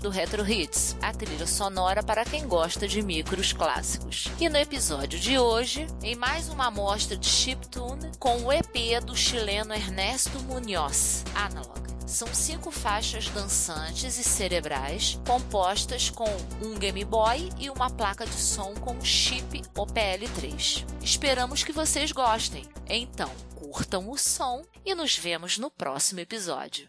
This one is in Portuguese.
episódio do Retro Hits, a trilha sonora para quem gosta de micros clássicos. E no episódio de hoje, em mais uma amostra de chiptune com o EP do chileno Ernesto Munoz Analog. São cinco faixas dançantes e cerebrais, compostas com um Game Boy e uma placa de som com chip OPL3. Esperamos que vocês gostem. Então, curtam o som e nos vemos no próximo episódio.